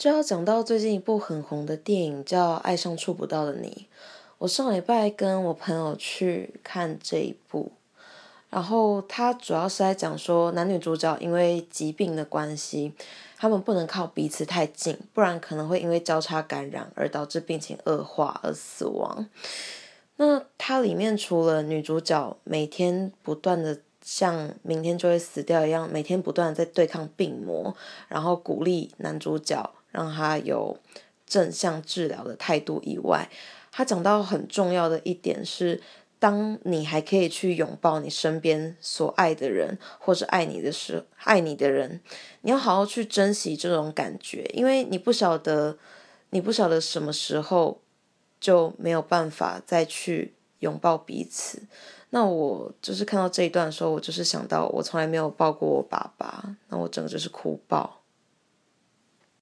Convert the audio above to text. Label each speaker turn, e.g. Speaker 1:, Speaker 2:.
Speaker 1: 就要讲到最近一部很红的电影，叫《爱上触不到的你》。我上礼拜跟我朋友去看这一部，然后它主要是在讲说男女主角因为疾病的关系，他们不能靠彼此太近，不然可能会因为交叉感染而导致病情恶化而死亡。那它里面除了女主角每天不断的像明天就会死掉一样，每天不断在对抗病魔，然后鼓励男主角让他有正向治疗的态度以外，他讲到很重要的一点是，当你还可以去拥抱你身边所爱的人，或是爱你的时爱你的人，你要好好去珍惜这种感觉，因为你不晓得，你不晓得什么时候就没有办法再去拥抱彼此。那我就是看到这一段的时候，我就是想到我从来没有抱过我爸爸，那我整个就是哭爆。